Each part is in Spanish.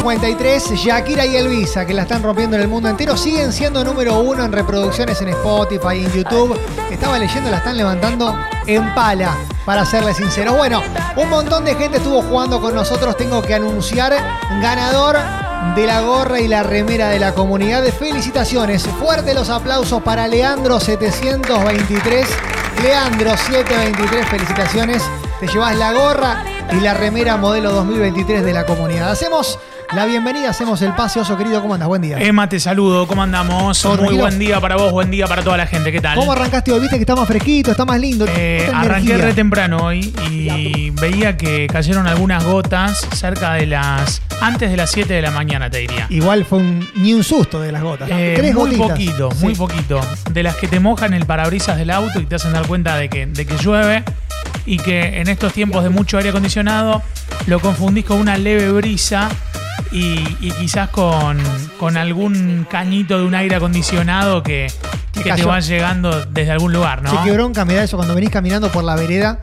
53, Shakira y Elvisa, que la están rompiendo en el mundo entero, siguen siendo número uno en reproducciones en Spotify en YouTube. Estaba leyendo, la están levantando en pala, para serles sincero. Bueno, un montón de gente estuvo jugando con nosotros. Tengo que anunciar ganador de la gorra y la remera de la comunidad. Felicitaciones. Fuerte los aplausos para Leandro 723. Leandro 723, felicitaciones. Te llevas la gorra y la remera modelo 2023 de la comunidad. Hacemos la bienvenida, hacemos el pase, oso querido. ¿Cómo andas? Buen día. Emma, te saludo. ¿Cómo andamos? ¿Todo Muy tranquilo? buen día para vos, buen día para toda la gente. ¿Qué tal? ¿Cómo arrancaste hoy? Viste que está más fresquito, está más lindo. Eh, arranqué re temprano hoy y veía que cayeron algunas gotas cerca de las. antes de las 7 de la mañana, te diría. Igual fue un- ni un susto de las gotas. ¿no? Eh, Tres muy gotitas. poquito, Sí. muy poquito. De las que te mojan el parabrisas del auto y te hacen dar cuenta de que, de que llueve y que en estos tiempos de mucho aire acondicionado lo confundís con una leve brisa y, y quizás con, con algún cañito de un aire acondicionado que, que te va llegando desde algún lugar, ¿no? Che, qué bronca me da eso cuando venís caminando por la vereda.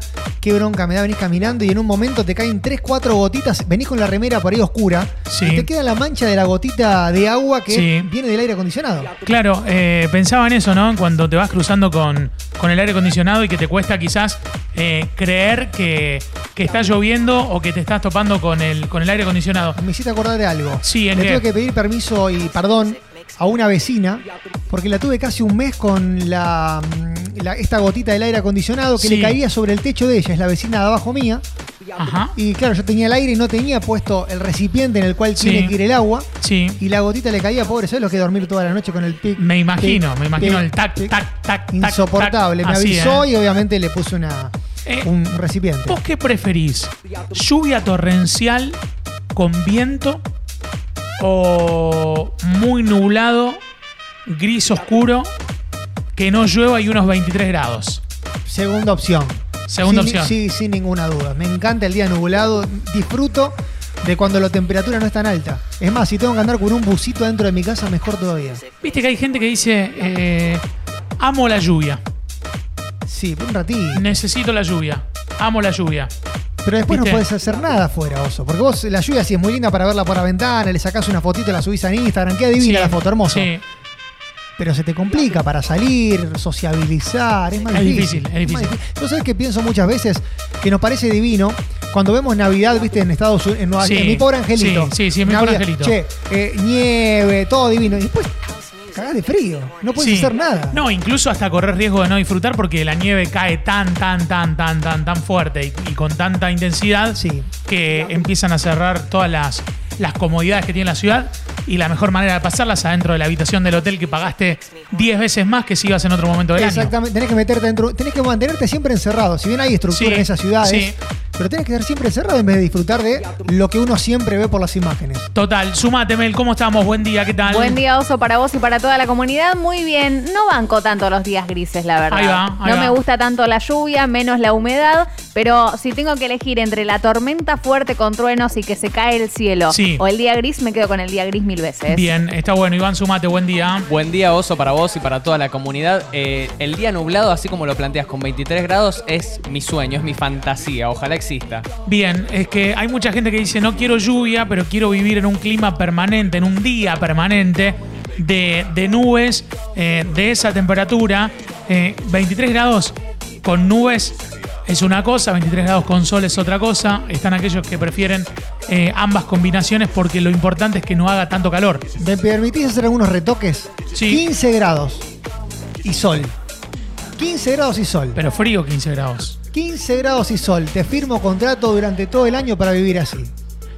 Qué bronca me da, venís caminando y en un momento te caen 3, 4 gotitas. Venís con la remera por ahí oscura. Sí. Y te queda la mancha de la gotita de agua que Sí. viene del aire acondicionado. Claro, eh, pensaba en eso, ¿no? Cuando te vas cruzando con, con el aire acondicionado y que te cuesta quizás eh, creer que, que está lloviendo o que te estás topando con el, con el aire acondicionado. Me hiciste acordar de algo. Sí, ¿en Le qué? tuve que pedir permiso y perdón a una vecina porque la tuve casi un mes con la, mm, la- esta gotita del aire acondicionado que Sí. le caía sobre el techo de ella. Es la vecina de abajo mía. Ajá. Y claro, yo tenía el aire y no tenía puesto el recipiente en el cual Sí. tiene que ir el agua. Sí. Y la gotita le caía, pobre, ¿sabes lo que dormir toda la noche con el pic? Me imagino, tic, me imagino tic, el tac, tic? tac, tac, tac. Insoportable. tac. Me Así, avisó ¿eh? y obviamente le puse una, Eh, un recipiente. ¿Vos qué preferís? ¿Lluvia torrencial con viento o muy nublado, gris oscuro, que no llueva y unos 23 grados? Segunda opción. Segunda Sin- opción. Sí, sin ninguna duda. Me encanta el día nublado. Disfruto de cuando la temperatura no es tan alta. Es más, si tengo que andar con un busito dentro de mi casa, mejor todavía. Viste que hay gente que dice, eh, amo la lluvia, Sí, por un ratito. necesito la lluvia, amo la lluvia. Pero después ¿Viste? no puedes hacer nada afuera, oso. Porque vos, la lluvia sí es muy linda para verla por la ventana, le sacás una fotito, la subís a Instagram, queda divina Sí, la foto, hermosa. Sí, Pero se te complica para salir, sociabilizar, es más Es difícil. difícil, es difícil. ¿Tú sabes que pienso muchas veces que nos parece divino cuando vemos Navidad, viste, en Estados Unidos, en, Nueva- Sí, en mi pobre angelito? sí, sí, sí, en mi pobre angelito. Che, eh, nieve, todo divino. Y después cagás de frío, no puedes sí. hacer nada. No, incluso hasta correr riesgo de no disfrutar porque la nieve cae tan, tan, tan, tan, tan, tan fuerte y, y con tanta intensidad Sí. que empiezan a cerrar todas las, las comodidades que tiene la ciudad y la mejor manera de pasarlas adentro de la habitación del hotel que pagaste 10 veces más que si ibas en otro momento del año. Exactamente, tenés que meterte dentro, tenés que mantenerte siempre encerrado. Si bien hay estructura Sí, en esas ciudades, sí. Pero tenés que estar siempre encerrado en vez de disfrutar de lo que uno siempre ve por las imágenes. Total, sumate, Mel, ¿cómo estamos? Buen día, ¿qué tal? Buen día, Oso, para vos y para toda la comunidad. Muy bien. No banco tanto los días grises, la verdad. Ahí va, ahí no va. me gusta tanto la lluvia, menos la humedad. Pero si tengo que elegir entre la tormenta fuerte con truenos y que se cae el cielo Sí. o el día gris, me quedo con el día gris mil veces. Bien, está bueno. Iván, sumate, buen día. Buen día, Oso, para vos y para toda la comunidad. Eh, el día nublado, así como lo planteas con 23 grados, es mi sueño, es mi fantasía. Ojalá exista. Bien, es que hay mucha gente que dice no quiero lluvia, pero quiero vivir en un clima permanente, en un día permanente de, de nubes, eh, de esa temperatura. Eh, 23 grados con nubes es una cosa, 23 grados con sol es otra cosa. Están aquellos que prefieren eh, ambas combinaciones porque lo importante es que no haga tanto calor. ¿Me permitís hacer algunos retoques? Sí. 15 grados y sol. 15 grados y sol. Pero frío 15 grados. 15 grados y sol. Te firmo contrato durante todo el año para vivir así.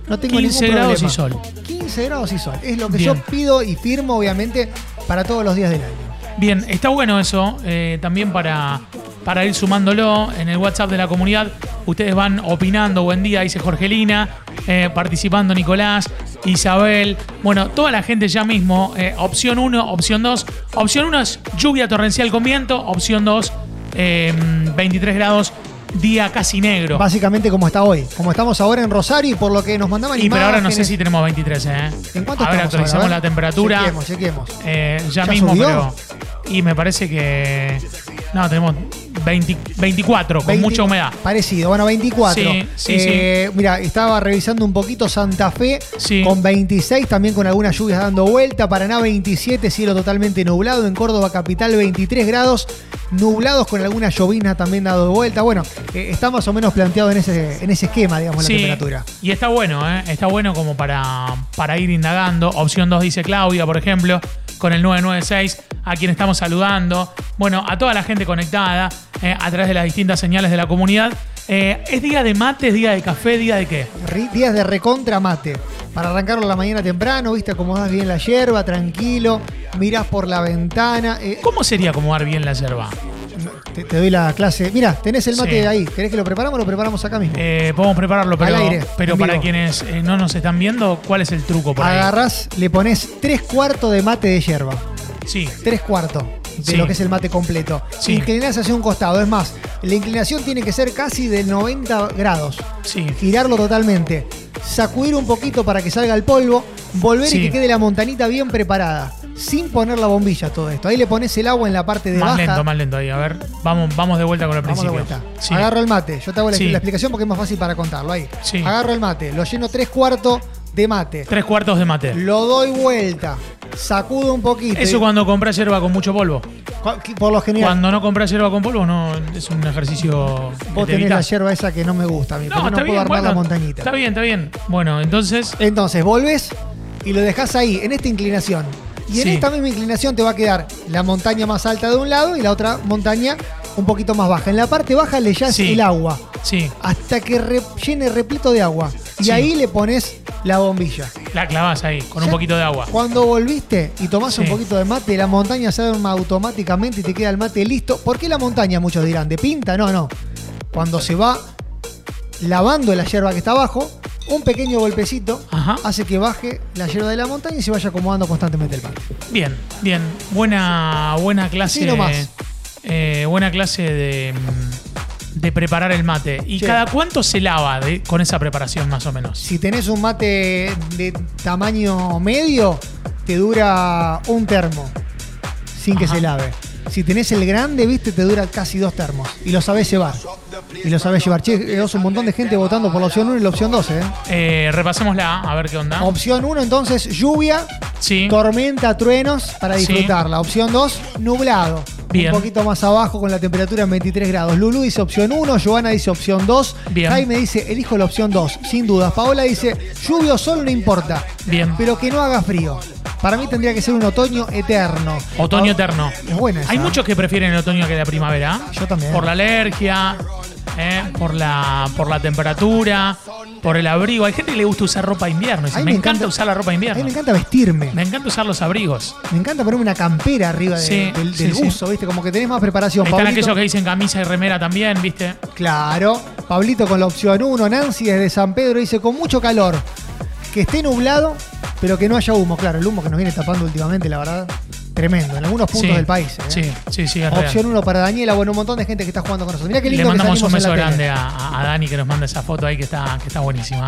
No tengo 15 ningún grados problema. y sol. 15 grados y sol. Es lo que Bien. yo pido y firmo, obviamente, para todos los días del año. Bien, está bueno eso, eh, también para, para ir sumándolo en el WhatsApp de la comunidad. Ustedes van opinando, buen día, dice Jorgelina, eh, participando Nicolás, Isabel, bueno, toda la gente ya mismo, eh, opción 1, opción 2. Opción 1 es lluvia torrencial con viento, opción 2, 23 grados, día casi negro. Básicamente como está hoy. Como estamos ahora en Rosario y por lo que nos mandaban Y pero ahora no sé si tenemos 23, ¿eh? ¿En cuánto A ver, estamos actualizamos ahora? A ver. la temperatura. Chequemos, chequemos. Eh, ya, ¿Ya mismo, subió? pero. Y me parece que. No, tenemos 20 24, con 20 mucha humedad. Parecido, bueno, 24. Sí, sí, Eh, Mira, estaba revisando un poquito Santa Fe con 26, también con algunas lluvias dando vuelta. Paraná 27, cielo totalmente nublado. En Córdoba capital 23 grados, nublados con alguna llovizna también dado vuelta. Bueno, eh, está más o menos planteado en ese, en ese esquema, digamos, la temperatura. Y está bueno, ¿eh? Está bueno como para, para ir indagando. Opción 2 dice Claudia, por ejemplo, con el 996, a quien estamos saludando. Bueno, a toda la gente conectada eh, a través de las distintas señales de la comunidad. Eh, ¿Es día de mate, es día de café, día de qué? Días de recontra mate. Para arrancarlo la mañana temprano, viste, acomodás bien la hierba, tranquilo, mirás por la ventana. eh, ¿Cómo sería acomodar bien la yerba? te, te doy la clase. Mira, tenés el mate Sí. ahí. ¿Querés que lo preparamos o lo preparamos acá mismo? Eh, podemos prepararlo, pero, Al aire, pero en para vivo. quienes eh, no nos están viendo, ¿cuál es el truco por ahí? Agarrás, le pones tres cuartos de mate de hierba. Sí, Tres cuartos de Sí. lo que es el mate completo. Sí. Inclinás hacia un costado. Es más, la inclinación tiene que ser casi del 90 grados. sí. Girarlo totalmente. Sacudir un poquito para que salga el polvo. Volver y que quede la montanita bien preparada. Sin poner la bombilla todo esto. Ahí le pones el agua en la parte de Más baja. lento, más lento ahí. A ver, vamos, vamos de vuelta con el Vamos de vuelta. Agarro el mate. Yo te hago la, la explicación porque es más fácil para contarlo. Ahí. Agarro el mate. Lo lleno tres cuartos de mate. Tres cuartos de mate. Lo doy vuelta. Sacudo un poquito. Eso cuando compras yerba con mucho polvo. Por lo general. Cuando no compras yerba con polvo, no es un ejercicio. Vos te tenés la yerba esa que no me gusta a mí. No, porque no puedo bien, armar bueno, la montañita. Está bien, está bien. Bueno, entonces. Entonces, volvés y lo dejás ahí, en esta inclinación. Y en Sí. esta misma inclinación te va a quedar la montaña más alta de un lado y la otra montaña un poquito más baja. En la parte baja le echás Sí. el agua Sí, hasta que re- llene repleto de agua. Y ahí le pones la bombilla. la clavas ahí, con un poquito de agua. Cuando volviste y tomás Sí. un poquito de mate, la montaña se arma automáticamente y te queda el mate listo. ¿Por qué la montaña? Muchos dirán, ¿de pinta? No, no. Cuando se va lavando la hierba que está abajo, un pequeño golpecito Ajá. hace que baje la hierba de la montaña y se vaya acomodando constantemente el mate. Bien, bien. Buena, buena clase. Sí, nomás. eh, buena clase de, mm, de preparar el mate. ¿Y Sí. cada cuánto se lava de- con esa preparación, más o menos? Si tenés un mate de tamaño medio, te dura un termo sin que se lave. Si tenés el grande, viste, te dura casi dos termos. Y lo sabés llevar. Y lo sabés llevar. Che, vos un montón de gente votando por la opción 1 y la opción 12. ¿eh? Eh, repasémosla, a ver qué onda. Opción 1, entonces, lluvia, Sí. tormenta, truenos para Sí. disfrutarla. Opción 2, nublado. Bien. Un poquito más abajo con la temperatura en 23 grados. Lulu dice opción 1, Joana dice opción 2. Bien. Jaime dice, elijo la opción 2, sin dudas. Paola dice, lluvia o sol no importa. Bien. Pero que no haga frío. Para mí tendría que ser un otoño eterno. Otoño Ah, eterno. Es buena esa. Hay muchos que prefieren el otoño que la primavera. Yo también. Por la alergia, eh, por, la, por la temperatura, por el abrigo. Hay gente que le gusta usar ropa de invierno. Dice, me, me encanta, encanta- usar la ropa de A mí invierno. me encanta vestirme. Me encanta usar los abrigos. Me encanta ponerme una campera arriba de- Sí, del, del sí. buzo, ¿viste? Como que tenés más preparación. Están Pablito. aquellos que dicen camisa y remera también, ¿viste? Claro. Pablito con la opción 1. Nancy desde San Pedro dice con mucho calor. Que esté nublado, pero que no haya humo. Claro, el humo que nos viene tapando últimamente, la verdad, tremendo. En algunos puntos Sí, del país. ¿eh? Sí, sí, sí, es. Opción 1 para Daniela. Bueno, un montón de gente que está jugando con nosotros. Mirá qué lindo Le que mandamos un beso grande a, a Dani que nos manda esa foto ahí que está, que está buenísima.